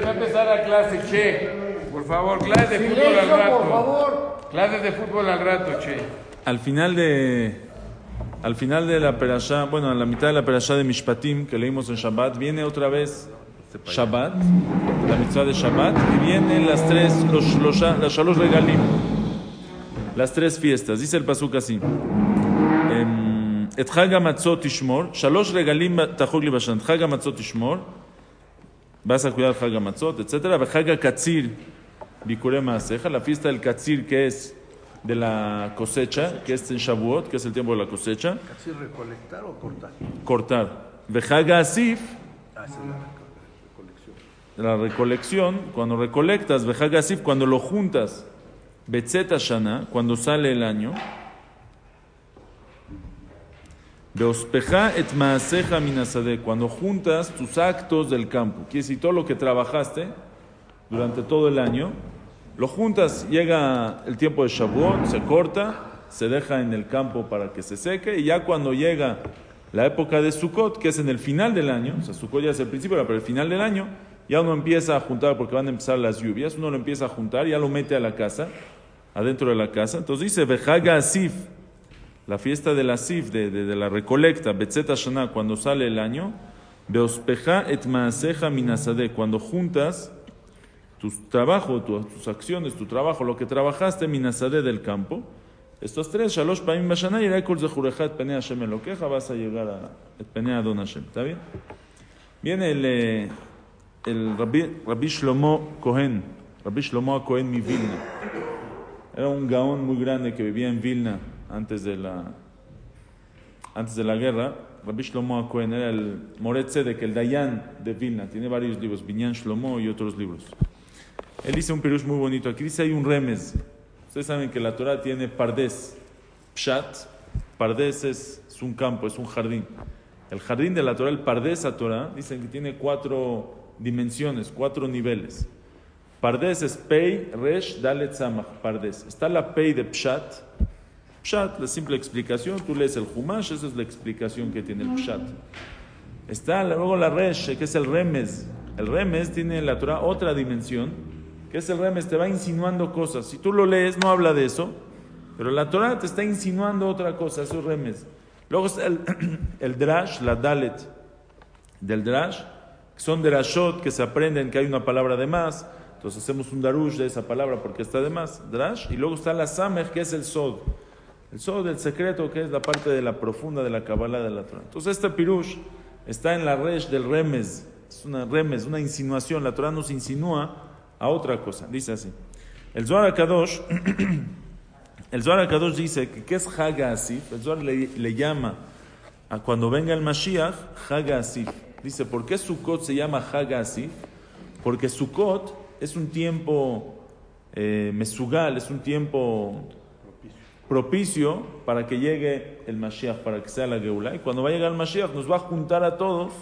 Va a empezar la clase, che. Por favor, clase de fútbol al rato. por favor. Clases de fútbol al rato, che. Al final de al final de la perashá, bueno, a la mitad de la perashá de Mishpatim que leímos en Shabbat, viene otra vez Shabbat, la mitzvah de Shabbat, y vienen las tres, los, los, las shalosh regalim, las tres fiestas. Dice el pasuk así. em, Et Chag HaMatzot tishmor, shalosh regalim tachog li bashan, Chag HaMatzot tishmor, vas a cuidar Chag HaMatzot, etc. Bikure Maaseja, la fiesta del Katzir que es de la cosecha, que es en Shavuot, que es el tiempo de la cosecha. ¿Casi recolectar o cortar? Cortar. Vejaga Asif, Ah, la reco- recolección. cuando recolectas, Vejaga Asif, cuando lo juntas, Betzeta Shana, cuando sale el año. Et maaseja minasade, cuando juntas tus actos del campo. Quiere decir, todo lo que trabajaste durante todo el año, lo juntas, llega el tiempo de Shavuot, se corta, se deja en el campo para que se seque, y ya cuando llega la época de Sukkot, que es en el final del año, o sea, Sukkot ya es el principio, pero el final del año, ya uno empieza a juntar, porque van a empezar las lluvias, uno lo empieza a juntar, ya lo mete a la casa, adentro de la casa. Entonces dice, Vejaga Asif, la fiesta del Asif, de, de, de la recolecta, Betzeta Shana, cuando sale el año, Beospeja et maaseja minasade, cuando juntas tu trabajo, tu- tus acciones, tu trabajo, lo que trabajaste, minasade del campo. Estos tres, Shalosh Paim Bashana, y Raikol Zehureja et Penea Hashem Elokeja, vas a llegar a Penea Adon Hashem. ¿Está bien? Viene el, eh, el Rabbi, Rabbi Shlomo Cohen, Rabbi Shlomo Cohen mi Vilna. Era un gaón muy grande que vivía en Vilna antes de la, antes de la guerra. Rabbi Shlomo Cohen era el Moret Tzedek, el Dayan de Vilna. Tiene varios libros, Binyan Shlomo y otros libros. Él dice un pirush muy bonito. Aquí dice hay un remes. Ustedes saben que la Torah tiene pardes. Pshat. Pardes es, es un campo, es un jardín. El jardín de la Torah, el pardes a Torah, dicen que tiene cuatro dimensiones, cuatro niveles. Pardes es Pei, Resh, Dalet, Samach. Pardes. Está la Pei de Pshat. Pshat, la simple explicación. Tú lees el Humash, esa es la explicación que tiene el Pshat. Está luego la Resh, que es el Remes. El Remes tiene en la Torah otra dimensión, que es el Remes, te va insinuando cosas. Si tú lo lees, no habla de eso, pero la Torah te está insinuando otra cosa, eso es Remes. Luego está el, el Drash, la Dalet del Drash, que son Drashot que se aprenden que hay una palabra de más. Entonces hacemos un Darush de esa palabra porque está de más, Drash. Y luego está la Samech, que es el Sod. El Sod, el secreto, que es la parte de la profunda de la Kabbalah de la Torah. Entonces este Pirush está en la Resh del Remes. Es una Remes, una insinuación. La Torah nos insinúa a otra cosa. Dice así. El Zohar Kadosh, el Zohar Kadosh dice que ¿qué es Haga Asif? El Zohar le, llama a cuando venga el Mashiach Haga Asif. Dice, ¿por qué Sukkot se llama Haga Asif? Porque Sukkot es un tiempo eh, mesugal, es un tiempo propicio para que llegue el Mashiach, para que sea la Geulah. Y cuando va a llegar el Mashiach, nos va a juntar a todos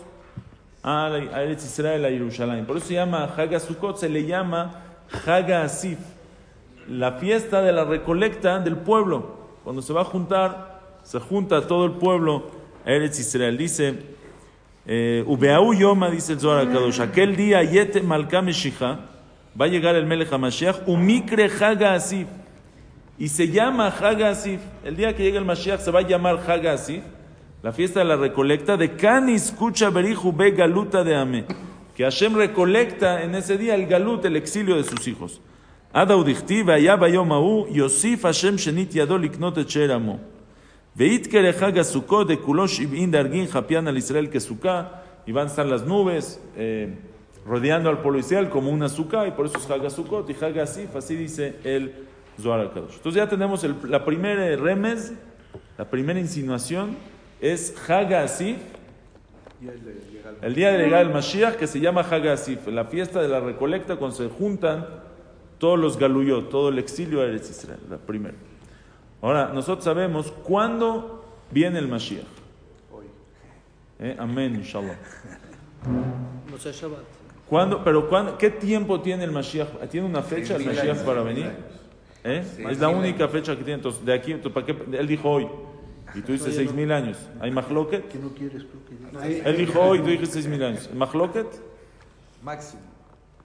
a, Eretz Israel, a Jerusalén. Por eso se llama Haga Sukkot, se le llama Haga Asif, la fiesta de la recolecta del pueblo. Cuando se va a juntar, se junta todo el pueblo a Eretz Israel. Dice, eh, Ubeau Yoma, dice el Zohar Kadosh, aquel día Yete Malka Meshicha, va a llegar el Melech HaMashiach, Umikre Haga Asif. Y se llama Hagasif. El día que llega el Mashiach se va a llamar Hagasif. La fiesta de la recolecta de Kani escucha Beriju Be Galuta de Ame. Que Hashem recolecta en ese día el Galut, el exilio de sus hijos. Adaudichti, vaya Bayomahu, Yosif Hashem Shenit Yadolik Notecheramo. Veitker Hagasukot de Kulosh Ibn Dargin Japian al Israel Kesuká. Y van a estar las nubes. Eh, rodeando al pueblo Israel como una azúcar, y por eso es Hagasukot y Hagasif, así dice el Zohar. Entonces ya tenemos el- la primera remes, la primera insinuación es Haga Asif, el- día de llegar el Mashiach, que se llama Haga Asif, la fiesta de la recolecta cuando se juntan todos los galuyot, todo el exilio a Eretz Israel, la primera. Ahora, nosotros sabemos cuándo viene el Mashiach. Hoy. ¿Eh? Amén, inshallah. ¿Cuándo, pero cuándo, ¿qué tiempo tiene el Mashiach? ¿Tiene una fecha el Mashiach años, para venir? ¿Eh? Es la única años. fecha que tiene. Entonces, de aquí, entonces, ¿para qué? Él dijo hoy. Y tú dices seis mil años. ¿Hay mahloket? ¿Qué no quieres que diga? Él dijo hoy, tú dijiste seis mil años. ¿Mahloket? Máximo.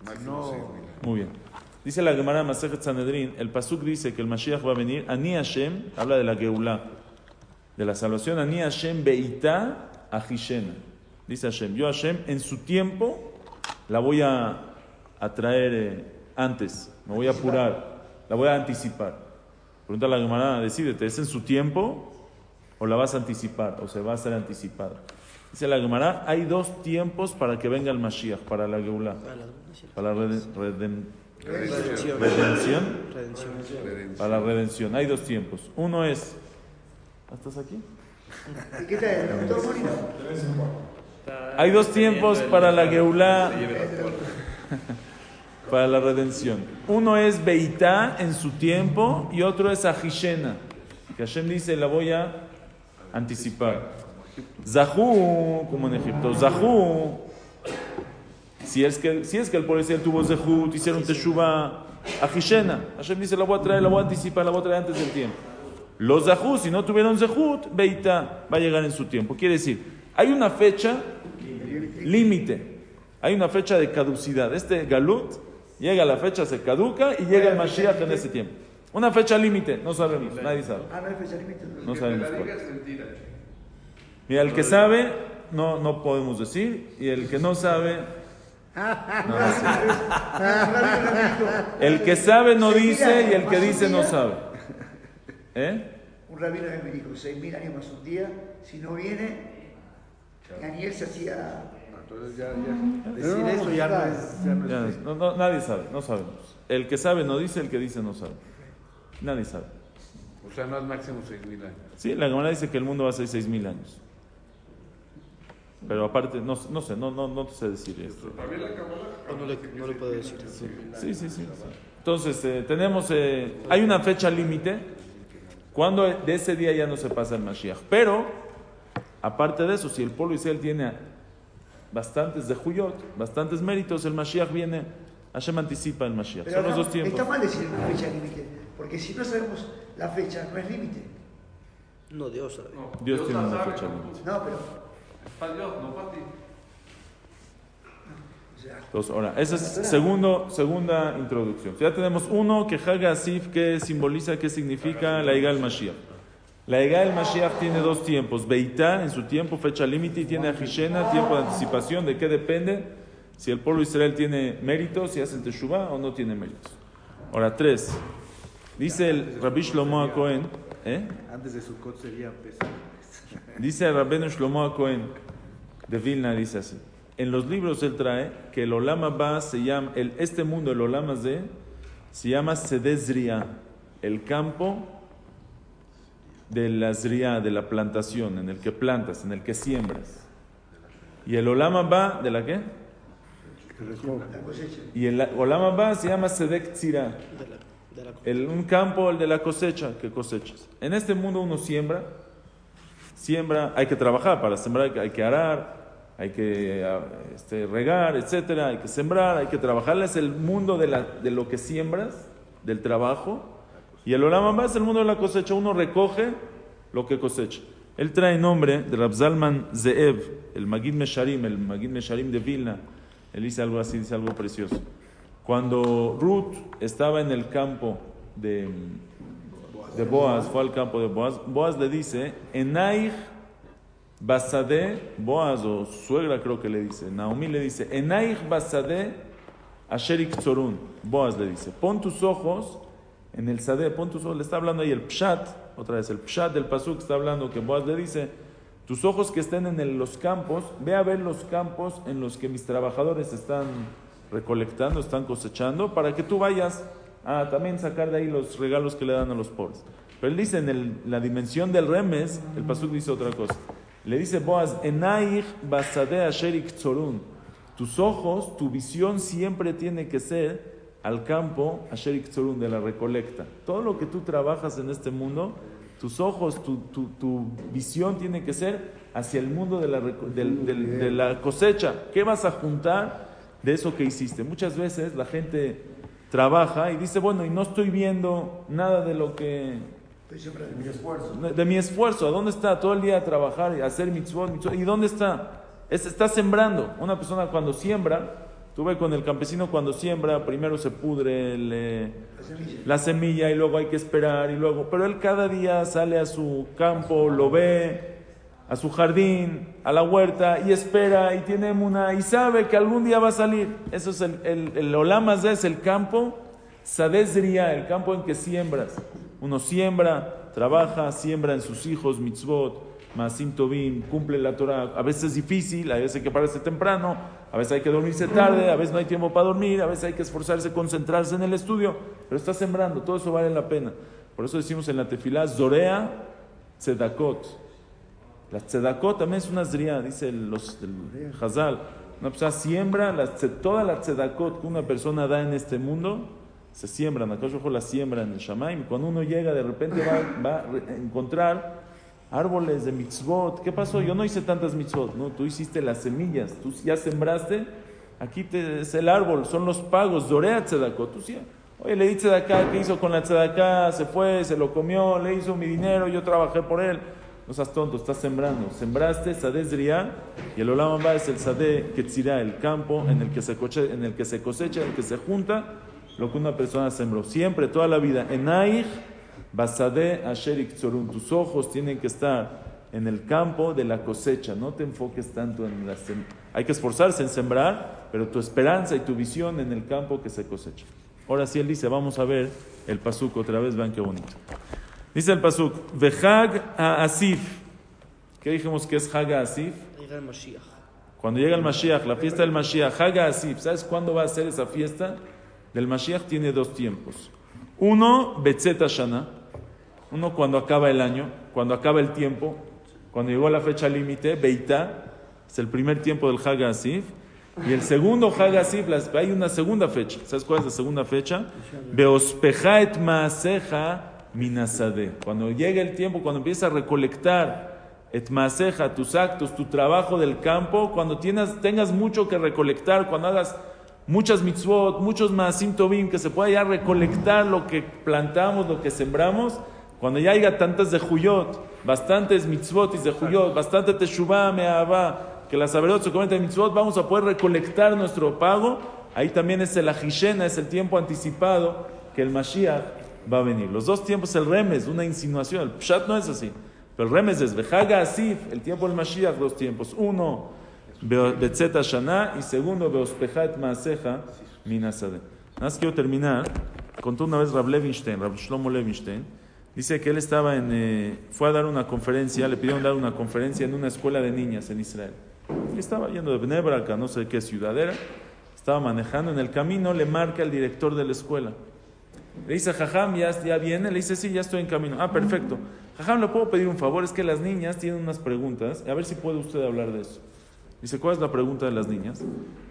Máximo. Muy bien. Dice la Gemara Masejet Sanedrin, el Pasuk dice que el Mashiach va a venir, Ani Hashem, habla de la Geulah, de la salvación, Ani Hashem Beitá Ahishena. Dice Hashem, yo Hashem en su tiempo la voy a, a traer eh, antes, me voy a apurar, la voy a anticipar. Pregunta la Gemara, decídete, ¿es en su tiempo o la vas a anticipar o se va a hacer anticipada? Dice la Gemara, hay dos tiempos para que venga el Mashiach, para la Geulah, Para la para la reden- reden- redención. redención. Redención. Redención. Para la redención. Hay dos tiempos. Uno es. ¿Estás aquí? ¿Y qué tal? ¿Todo bonito? Hay dos tiempos para la Geulah, para la redención. Uno es Beitá en su tiempo y otro es Ahishena. Que Hashem dice, la voy a anticipar. Zahú, como en Egipto. Zahú. Si es que, si es que el policía tuvo Zehut, hicieron Teshuva Ahishena. Hashem dice, la voy a traer, la voy a anticipar, la voy a traer antes del tiempo. Los Zahú, si no tuvieron Zehut, Beitá va a llegar en su tiempo. Quiere decir, hay una fecha límite. Hay una fecha de caducidad. Este Galut llega la fecha, se caduca y llega el Mashiach en ese tiempo. Una fecha límite, no sabemos, nadie sabe. Ah, no hay fecha límite. No sabemos cuál. Mira, el que sabe, no, no podemos decir, y el que no sabe, no. El que sabe no dice y el que dice no sabe. ¿Eh? Un rabino me dijo, seis mil años más un día, si no viene, Daniel se hacía... Entonces ya, ya decir eso ya no es, ya no Ya, es no, no, nadie sabe, no sabemos. El que sabe no dice, el que dice no sabe. Nadie sabe. O sea, no es máximo seis mil años. Sí, la Gemara dice que el mundo va a ser 6.000 años. Pero aparte, no, no sé, no, no, no te sé decir esto. No le, no le puedo decir. Sí, sí, sí. sí. Entonces, eh, tenemos, eh, hay una fecha límite, cuando de ese día ya no se pasa el Mashiach. Pero, aparte de eso, si el pueblo Israel tiene bastantes de Juyot, bastantes méritos, el Mashiach viene, Hashem anticipa el Mashiach. Pero Son los no, dos tiempos. está mal decir una fecha límite, porque si no sabemos la fecha, no es límite. No, Dios sabe. Dios tiene una fecha límite. No, pero... O sea, Entonces, ahora, esa es segundo, segunda introducción. Ya tenemos uno que Haga Asif, que simboliza, qué significa la Iga del Mashiach. La Iga del Mashiach tiene dos tiempos. Beitá en su tiempo, fecha límite, y tiene Ahishena, tiempo de anticipación. ¿De qué depende? Si el pueblo de Israel tiene méritos, si hacen Teshuvah o no tiene méritos. Ahora, tres. Dice el Rabbi Shlomo Cohen, ¿eh? Antes de Sukkot sería pesado. Dice el Rabbeinu Shlomo Cohen de Vilna, dice así. En los libros él trae que el Olama Ba se llama, el, este mundo, el Olama Z, se llama Sedezria, el campo de la Zria, de la plantación, en el que plantas, en el que siembras. Y el Olama Ba, ¿de la qué? Y el Olama Ba se llama Sedek Tzira, De la, de la, el, un campo, el de la cosecha, que cosechas. En este mundo uno siembra, siembra, hay que trabajar para sembrar, hay que- arar, hay que este, regar, etcétera, hay que sembrar, hay que trabajar. Es el mundo de, la, de lo que siembras, del trabajo. Y el Olam es el mundo de la cosecha. Uno recoge lo que cosecha. Él trae nombre de Rabzalman Zeev, el Magid Mesharim, el Magid Mesharim de Vilna. Él dice algo así, dice algo precioso. Cuando Ruth estaba en el campo de, de Boaz, fue al campo de Boaz, Boaz le dice, Enaich Basade, Boaz o suegra creo que le dice, Naomi le dice, Enaich Basade Asherik Tzorun, Boaz le dice, pon tus ojos en el Sade, pon tus ojos, le está hablando ahí el Pshat, otra vez el Pshat del Pasuk está hablando que Boaz le dice, tus ojos que estén en los campos, ve a ver los campos en los que mis trabajadores están recolectando, están cosechando, para que tú vayas a también sacar de ahí los regalos que le dan a los pobres. Pero él dice en la dimensión del remes, el pasuk dice otra cosa. Le dice Boaz, Enaich basade asherik tzorun. Tus ojos, tu visión siempre tiene que ser al campo asherik tzorun de la recolecta. Todo lo que tú trabajas en este mundo, tus ojos, tu, tu- tu visión tiene que ser hacia el mundo de la, reco- del- del- de la cosecha. ¿Qué vas a juntar de eso que hiciste? Muchas veces la gente trabaja y dice, bueno, y no estoy viendo nada de lo que Estoy siempre de mi esfuerzo. de mi esfuerzo. ¿A dónde está? Todo el día trabajar y hacer mitzvot, mitzvot. ¿Y dónde está? Es, está sembrando. Una persona cuando siembra, Tuve con el campesino cuando siembra, primero se pudre La semilla. la semilla y luego hay que esperar y luego, pero él cada día sale a su campo, lo ve, a su jardín, a la huerta y espera y tiene una y sabe que algún día va a salir. Eso es el, el, el Olam Hazé, es el campo, Sadezria, el campo en que siembras. Uno siembra, trabaja, siembra en sus hijos, mitzvot, Masim Tovim, cumple la Torah. A veces es difícil, a veces que pararse temprano, a veces hay que dormirse tarde, a veces no hay tiempo para dormir, a veces hay que esforzarse, concentrarse en el estudio, pero está sembrando, todo eso vale la pena. Por eso decimos en la tefilá, Zorea Tzedakot. La tzedakot también es una zriá, dice los, el Hazal. Una persona siembra, la, tze- toda la tzedakot que una persona da en este mundo, se siembran. Acá la siembra en el Shamaim. Cuando uno llega, de repente va, a encontrar árboles de mitzvot. ¿Qué pasó? Yo no hice tantas mitzvot. No, tú hiciste las semillas. Tú ya sembraste. Aquí te- es el árbol, son los pagos. Dorea tzedakot. Tú sí. Oye, le di tzedakah, ¿qué hizo con la tzedakah? Se fue, se lo comió, le hizo mi dinero, yo trabajé por él. No seas tonto, estás sembrando. Sembraste Sadeh Zriá y el Olam es el Sadeh Ketzirá, el campo en el, que se coche- en el que se cosecha, en el que se junta lo que una persona sembró. Siempre, toda la vida. Enaich Basadeh Asher. Tus ojos tienen que estar en el campo de la cosecha. No te enfoques tanto en la sem- Hay que esforzarse en sembrar, pero tu esperanza y tu visión en el campo que se cosecha. Ahora sí él dice, vamos a ver el pasuk otra vez, vean qué bonito. Dice el pasuk, Vehag a Asif. ¿Qué dijimos que es Hag a Asif? Llega el Mashiach. Cuando llega el Mashiach, la fiesta del Mashiach, Haga Asif, ¿sabes cuándo va a ser esa fiesta? Del Mashiach tiene dos tiempos. Uno, Betzet Shana, uno cuando acaba el año, cuando acaba el tiempo, cuando llegó la fecha límite, Beitá, es el primer tiempo del Haga Asif. Y el segundo Haga Asif, hay una segunda fecha. ¿Sabes cuál es la segunda fecha? Beospeja et maaseja minasade. Cuando llega el tiempo, cuando empieza a recolectar et maaseja, tus actos, tu trabajo del campo, cuando tienes, tengas mucho que recolectar, cuando hagas muchas mitzvot, muchos maasim tovim, que se pueda ya recolectar lo que plantamos, lo que sembramos, cuando ya haya tantas de Juyot, bastantes mitzvot y de Juyot, bastante teshuvah, me'ahava, que las saberot se cometen mitzvot, vamos a poder recolectar nuestro pago. Ahí también es el ajishena, es el tiempo anticipado que el Mashiach va a venir. Los dos tiempos, el remes, una insinuación, el pshat no es así. Pero el remes es Behaga Asif, el tiempo del Mashiach, dos tiempos. Uno, Be- Betzeta Shana, y segundo, Beospejat Maaseja Minasade. Nada más quiero terminar. Contó una vez Rab Levinstein, Rab Shlomo Levinstein, dice que él estaba en, eh, fue a dar una conferencia, le pidieron dar una conferencia en una escuela de niñas en Israel. Estaba yendo de Bnebrak a no sé qué ciudad era, estaba manejando en el camino, le marca el director de la escuela. Le dice, Jajam, ¿ya, ya viene? Le dice, sí, ya estoy en camino. Ah, perfecto. Jajam, ¿le puedo pedir un favor? Es que las niñas tienen unas preguntas. A ver si puede usted hablar de eso. Dice, ¿cuál es la pregunta de las niñas?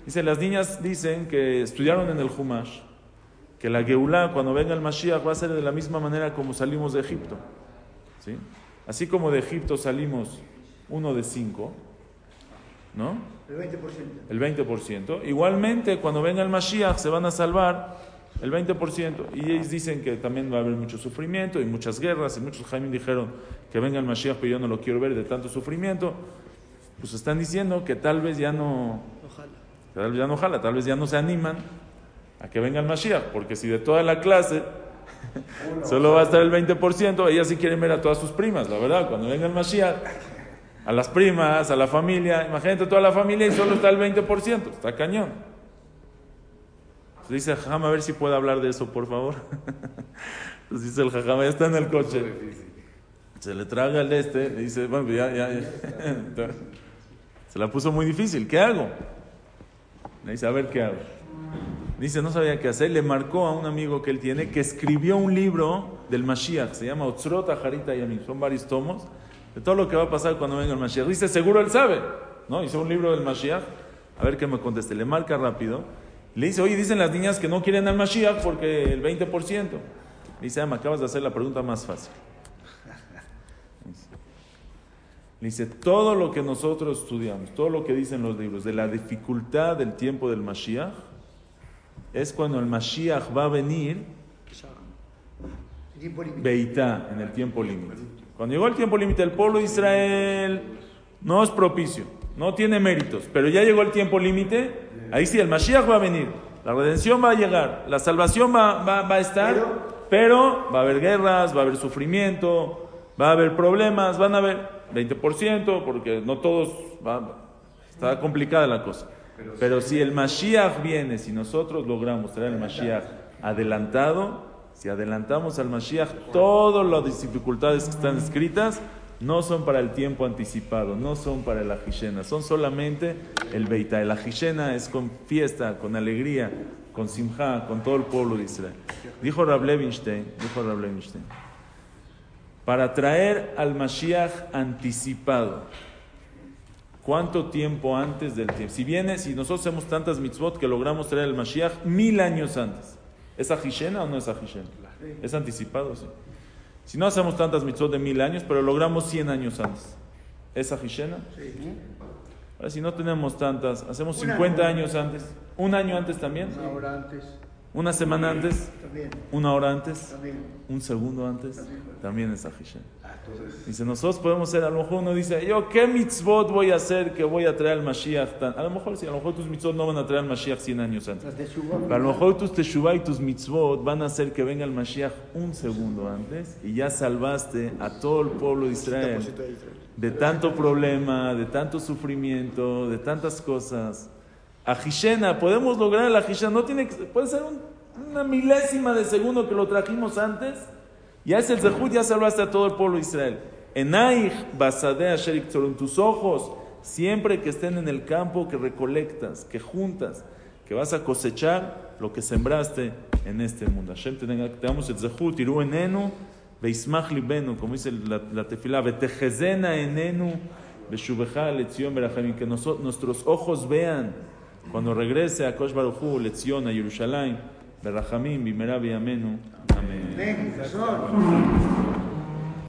Dice, las niñas dicen que estudiaron en el Humash, que la Geulah, cuando venga el Mashiach, va a ser de la misma manera como salimos de Egipto. ¿Sí? Así como de Egipto salimos uno de cinco, ¿no? El 20%. el 20%. Igualmente, cuando venga el Mashiach, se van a salvar el 20%. Y ellos dicen que también va a haber mucho sufrimiento y muchas guerras. Y muchos Jaime dijeron que venga el Mashiach, pero yo no lo quiero ver de tanto sufrimiento. Pues están diciendo que tal vez ya no, Ojalá. tal vez ya no jala, tal vez ya no se animan a que venga el Mashiach. Porque si de toda la clase solo va a estar el 20%, ellas sí quieren ver a todas sus primas, la verdad. Cuando venga el Mashiach, a las primas, a la familia, imagínate toda la familia y solo está el 20%, está cañón. Entonces dice el jajam, a ver si puede hablar de eso, por favor. Entonces dice el jajam, ya está en el coche. Se le traga el este, le dice, bueno, ya, ya, ya. Se la puso muy difícil, ¿qué hago? Le dice, a ver qué hago. Dice, no sabía qué hacer. Le marcó a un amigo que él tiene que escribió un libro del Mashiach. Se llama Otzrot Harita Yamim. Son varios tomos de todo lo que va a pasar cuando venga el Mashiach. Dice, seguro él sabe. ¿No? Hizo un libro del Mashiach. A ver qué me conteste. Le marca rápido. Le dice, oye, dicen las niñas que no quieren al Mashiach porque el 20%. Le dice, ah, me acabas de hacer la pregunta más fácil. Le dice, todo lo que nosotros estudiamos, todo lo que dicen los libros de la dificultad del tiempo del Mashiach, es cuando el Mashiach va a venir. Beitá, en el tiempo límite. Cuando llegó el tiempo límite, el pueblo de Israel no es propicio. no tiene méritos, pero ya llegó el tiempo límite, ahí sí, el Mashiach va a venir, la redención va a llegar, la salvación va, va- va a estar, pero va a haber guerras, va a haber sufrimiento, va a haber problemas, van a haber 20%, porque no todos, va- está complicada la cosa. Pero si el Mashiach viene, si nosotros logramos traer el Mashiach adelantado, si adelantamos al Mashiach, todas las dificultades que están escritas no son para el tiempo anticipado, no son para el Ajishena, son solamente el Beita. El Ajishena es con fiesta, con alegría, con simja, con todo el pueblo de Israel. Dijo Rab Levinstein, dijo Rab Levinstein, para traer al Mashiach anticipado, ¿Cuánto tiempo antes del tiempo? Si viene, si nosotros hacemos tantas mitzvot que logramos traer el Mashiach mil años antes, ¿es ajishena o no es ajishena? Es anticipado, sí. Si no hacemos tantas mitzvot de mil años, pero logramos 100 años antes, ¿es ajishena? Ahora, si no tenemos tantas, hacemos Un 50 año. años antes, un año antes también, Una hora antes. Una semana antes, una hora antes, también. un segundo antes, también es ajishena. Dice, nosotros podemos ser, a lo mejor uno dice, yo qué mitzvot voy a hacer que voy a traer al Mashiach. tan-?" A lo mejor sí, a lo mejor tus mitzvot no van a traer al Mashiach 100 años antes. Pero a lo mejor tus teshuvah y tus mitzvot van a hacer que venga el Mashiach un segundo antes y ya salvaste a todo el pueblo de Israel de tanto problema, de tanto sufrimiento, de tantas cosas. Ajishena, podemos lograr el Ajishena, no tiene que, puede ser un- una milésima de segundo que lo trajimos antes, ya es el Zehut, ya salvaste a todo el pueblo de Israel. Enaich, Basade, Asher Iktzor, en tus ojos, siempre que estén en el campo, que recolectas, que juntas, que vas a cosechar lo que sembraste en este mundo. Hashem te damos el Zehut, Iru enenu, Veismach libenu, como dice la, la tefilá, Betejezena enenu, Beshubeja lección berajamim, que noso- nuestros ojos vean cuando regrese a Kosh Baruchu, lección a Jerusalén, berajamim, bimera. Amén.